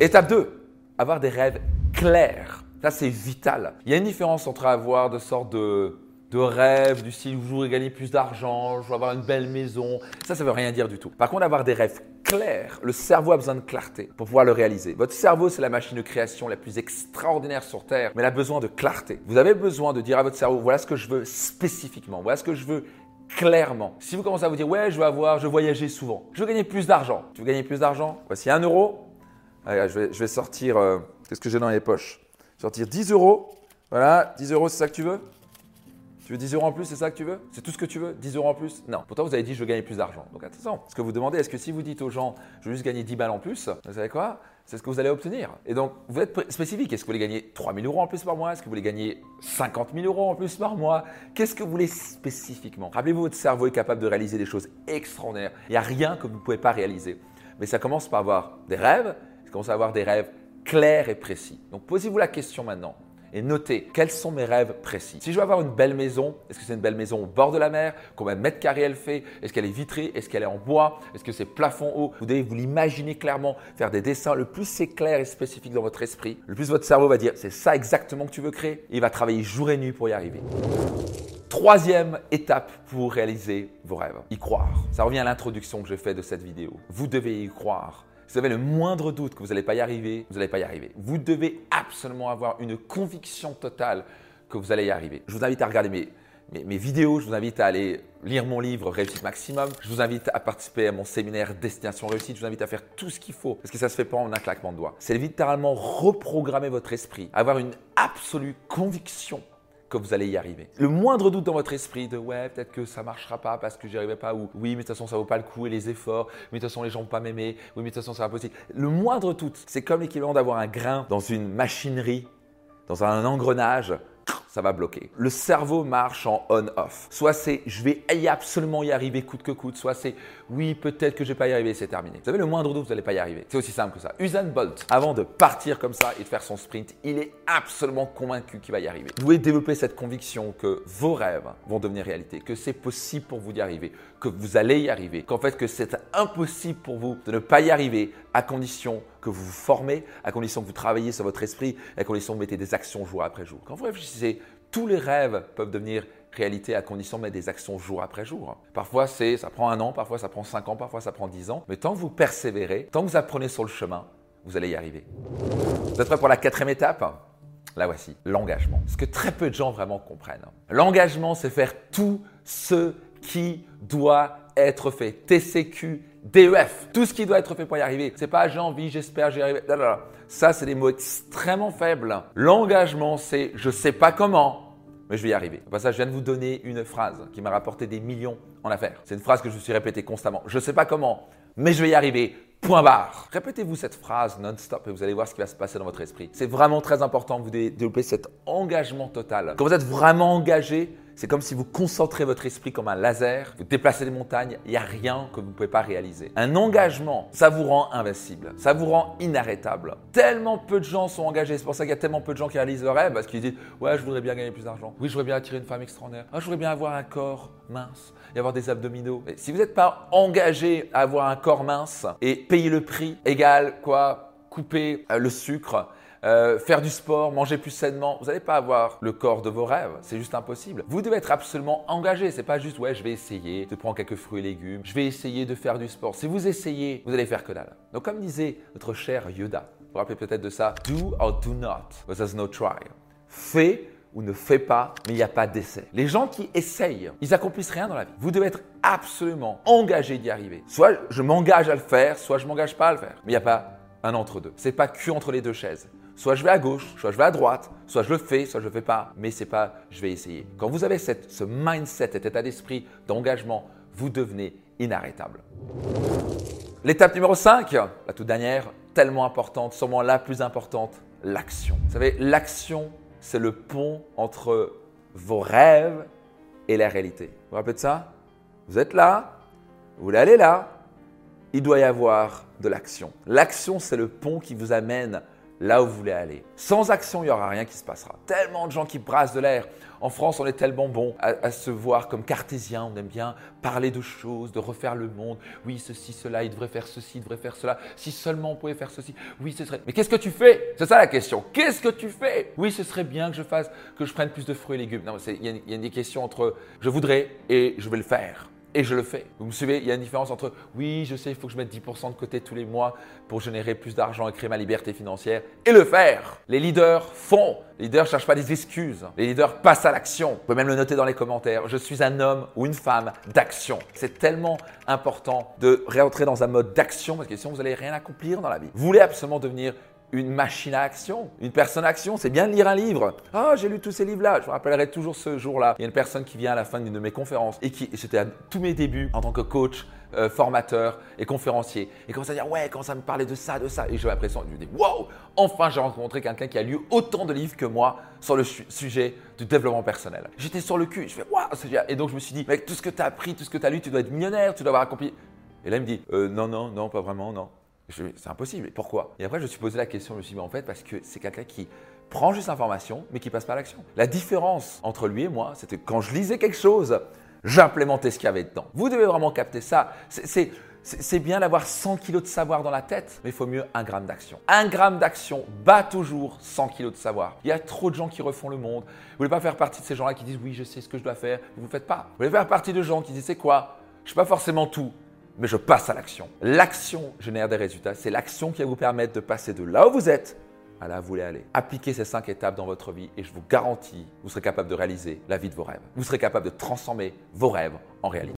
Étape 2, avoir des rêves clairs. Ça, c'est vital. Il y a une différence entre avoir de sortes de, de rêves du style je voudrais gagner plus d'argent, je veux avoir une belle maison. Ça, ça veut rien dire du tout. Par contre, avoir des rêves clairs, le cerveau a besoin de clarté pour pouvoir le réaliser. Votre cerveau, c'est la machine de création la plus extraordinaire sur Terre, mais il a besoin de clarté. Vous avez besoin de dire à votre cerveau, voilà ce que je veux spécifiquement, voilà ce que je veux clairement. Si vous commencez à vous dire, ouais, je veux avoir, je veux voyager souvent, je veux gagner plus d'argent. Tu veux gagner plus d'argent? Voici un euro. Allez, je, vais, sortir, euh, qu'est-ce que j'ai dans les poches? Sortir 10 euros. Voilà, 10 euros, c'est ça que tu veux? Tu veux 10 euros en plus, c'est ça que tu veux? C'est tout ce que tu veux? 10 euros en plus? Non. Pourtant, vous avez dit je veux gagner plus d'argent. Donc attention. Ce que vous demandez, est-ce que si vous dites aux gens je veux juste gagner 10 balles en plus, vous savez quoi? C'est ce que vous allez obtenir. Et donc, vous êtes spécifique. Est-ce que vous voulez gagner 3 000 euros en plus par mois? Est-ce que vous voulez gagner 50 000 euros en plus par mois? Qu'est-ce que vous voulez spécifiquement? Rappelez-vous, votre cerveau est capable de réaliser des choses extraordinaires. Il n'y a rien que vous ne pouvez pas réaliser. Mais ça commence par avoir des rêves. Ça commence à avoir des rêves clairs et précis. Donc, posez-vous la question maintenant et notez quels sont mes rêves précis. Si je veux avoir une belle maison, est-ce que c'est une belle maison au bord de la mer? Combien de mètres carrés elle fait? Est-ce qu'elle est vitrée? Est-ce qu'elle est en bois? Est-ce que c'est plafond haut? Vous devez vous l'imaginer clairement, faire des dessins. Le plus c'est clair et spécifique dans votre esprit, le plus votre cerveau va dire c'est ça exactement que tu veux créer. il va travailler jour et nuit pour y arriver. Troisième étape pour réaliser vos rêves, y croire. Ça revient à l'introduction que j'ai fait de cette vidéo. Vous devez y croire. Vous avez le moindre doute que vous n'allez pas y arriver, vous n'allez pas y arriver. Vous devez absolument avoir une conviction totale que vous allez y arriver. Je vous invite à regarder mes, mes, vidéos, je vous invite à aller lire mon livre Réussite Maximum, je vous invite à participer à mon séminaire Destination Réussite, je vous invite à faire tout ce qu'il faut parce que ça ne se fait pas en un claquement de doigts. C'est littéralement reprogrammer votre esprit, avoir une absolue conviction que vous allez y arriver. Le moindre doute dans votre esprit de ouais, peut-être que ça marchera pas parce que j'y arriverai pas, ou oui, mais de toute façon, ça vaut pas le coup et les efforts, mais de toute façon, les gens vont pas m'aimer, oui, mais de toute façon, c'est impossible. Le moindre doute, c'est comme l'équivalent d'avoir un grain dans une machinerie, dans un engrenage ça va bloquer. Le cerveau marche en on-off. Soit c'est je vais absolument y arriver coûte que coûte, soit c'est oui, peut-être que je vais pas y arriver, c'est terminé. Vous avez le moindre doute, vous n'allez pas y arriver. C'est aussi simple que ça. Usain Bolt, avant de partir comme ça et de faire son sprint, il est absolument convaincu qu'il va y arriver. Vous devez développer cette conviction que vos rêves vont devenir réalité, que c'est possible pour vous d'y arriver, que vous allez y arriver, qu'en fait que c'est impossible pour vous de ne pas y arriver à condition que vous vous formez, à condition que vous travaillez sur votre esprit, à condition que vous mettez des actions jour après jour. Quand vous réfléchissez, tous les rêves peuvent devenir réalité à condition de mettre des actions jour après jour. Parfois, c'est, ça prend un an, parfois ça prend cinq ans, parfois ça prend dix ans. Mais tant que vous persévérez, tant que vous apprenez sur le chemin, vous allez y arriver. Vous êtes prêts pour la quatrième étape? La voici, l'engagement. Ce que très peu de gens vraiment comprennent. L'engagement, c'est faire tout ce qui doit être fait. TCQ, DEF, tout ce qui doit être fait pour y arriver. C'est pas j'ai envie, j'espère, j'y arrive. Ça, c'est des mots extrêmement faibles. L'engagement, c'est je sais pas comment, mais je vais y arriver. Ça, je viens de vous donner une phrase qui m'a rapporté des millions en affaires. C'est une phrase que je me suis répétée constamment. Je sais pas comment, mais je vais y arriver. Point barre. Répétez-vous cette phrase non-stop et vous allez voir ce qui va se passer dans votre esprit. C'est vraiment très important que vous développez cet engagement total. Quand vous êtes vraiment engagé, c'est comme si vous concentrez votre esprit comme un laser, vous déplacez les montagnes, il n'y a rien que vous ne pouvez pas réaliser. Un engagement, ça vous rend invincible, ça vous rend inarrêtable. Tellement peu de gens sont engagés, c'est pour ça qu'il y a tellement peu de gens qui réalisent leur rêve, parce qu'ils disent Ouais, je voudrais bien gagner plus d'argent. Oui, je voudrais bien attirer une femme extraordinaire. Ah, je voudrais bien avoir un corps mince et avoir des abdominaux. Si vous n'êtes pas engagé à avoir un corps mince et payer le prix égal quoi? Couper euh, le sucre, euh, faire du sport, manger plus sainement, vous n'allez pas avoir le corps de vos rêves. C'est juste impossible. Vous devez être absolument engagé. C'est pas juste ouais, je vais essayer de prendre quelques fruits et légumes, je vais essayer de faire du sport. Si vous essayez, vous allez faire que dalle. Donc comme disait notre cher Yoda, vous vous rappelez peut-être de ça, do or do not, there's no try. Fais ou ne fais pas, mais il n'y a pas d'essai. Les gens qui essayent, ils accomplissent rien dans la vie. Vous devez être absolument engagé d'y arriver. Soit je m'engage à le faire, soit je m'engage pas à le faire. Mais il n'y a pas un entre deux. C'est pas que entre les deux chaises. Soit je vais à gauche, soit je vais à droite, soit je le fais, soit je le fais pas, mais c'est pas je vais essayer. Quand vous avez cette, ce mindset, cet état d'esprit d'engagement, vous devenez inarrêtable. L'étape numéro 5, la toute dernière, tellement importante, sûrement la plus importante, l'action. Vous savez, l'action, c'est le pont entre vos rêves et la réalité. Vous vous rappelez de ça? Vous êtes là, vous voulez aller là, il doit y avoir de l'action. L'action, c'est le pont qui vous amène là où vous voulez aller. Sans action, il n'y aura rien qui se passera. Tellement de gens qui brassent de l'air. En France, on est tellement bon à, se voir comme cartésien. On aime bien parler de choses, de refaire le monde. Oui, ceci, cela, il devrait faire ceci, il devrait faire cela. Si seulement on pouvait faire ceci. Oui, ce serait. Mais qu'est-ce que tu fais? C'est ça la question. Qu'est-ce que tu fais? Oui, ce serait bien que je fasse, que je prenne plus de fruits et légumes. Non, il y, y, a une question entre je voudrais et je vais le faire et je le fais. Vous me suivez Il y a une différence entre oui, je sais, il faut que je mette 10% de côté tous les mois pour générer plus d'argent et créer ma liberté financière et le faire. Les leaders font. Les leaders ne cherchent pas des excuses. Les leaders passent à l'action. Vous pouvez même le noter dans les commentaires. Je suis un homme ou une femme d'action. C'est tellement important de réentrer dans un mode d'action parce que sinon vous n'allez rien accomplir dans la vie. Vous voulez absolument devenir une machine à action, une personne à action. C'est bien de lire un livre. Ah, j'ai lu tous ces livres-là. Je me rappellerai toujours ce jour-là. Il y a une personne qui vient à la fin d'une de mes conférences et qui, j'étais à tous mes débuts en tant que coach, euh, formateur et conférencier. Et commence à dire, ouais, quand ça me parlait de ça, de ça. Et j'ai l'impression, je me dis, wow, enfin j'ai rencontré quelqu'un qui a lu autant de livres que moi sur le sujet du développement personnel. J'étais sur le cul. Je fais, waouh, Et donc je me suis dit, mec, tout ce que tu as appris, tout ce que tu as lu, tu dois être millionnaire, tu dois avoir accompli. Et là, il me dit, euh, non, non, non, pas vraiment, non. C'est impossible. Pourquoi? Et après, je me suis posé la question, je me suis dit, en fait, parce que c'est quelqu'un qui prend juste l'information, mais qui passe pas à l'action. La différence entre lui et moi, c'était quand je lisais quelque chose, j'implémentais ce qu'il y avait dedans. Vous devez vraiment capter ça. C'est bien d'avoir 100 kilos de savoir dans la tête, mais il faut mieux un gramme d'action. Un gramme d'action bat toujours 100 kilos de savoir. Il y a trop de gens qui refont le monde. Vous voulez pas faire partie de ces gens-là qui disent oui, je sais ce que je dois faire, vous ne faites pas. Vous voulez faire partie de gens qui disent c'est quoi? Je ne sais pas forcément tout, mais je passe à l'action. L'action génère des résultats. C'est l'action qui va vous permettre de passer de là où vous êtes à là où vous voulez aller. Appliquez ces cinq étapes dans votre vie et je vous garantis, vous serez capable de réaliser la vie de vos rêves. Vous serez capable de transformer vos rêves en réalité.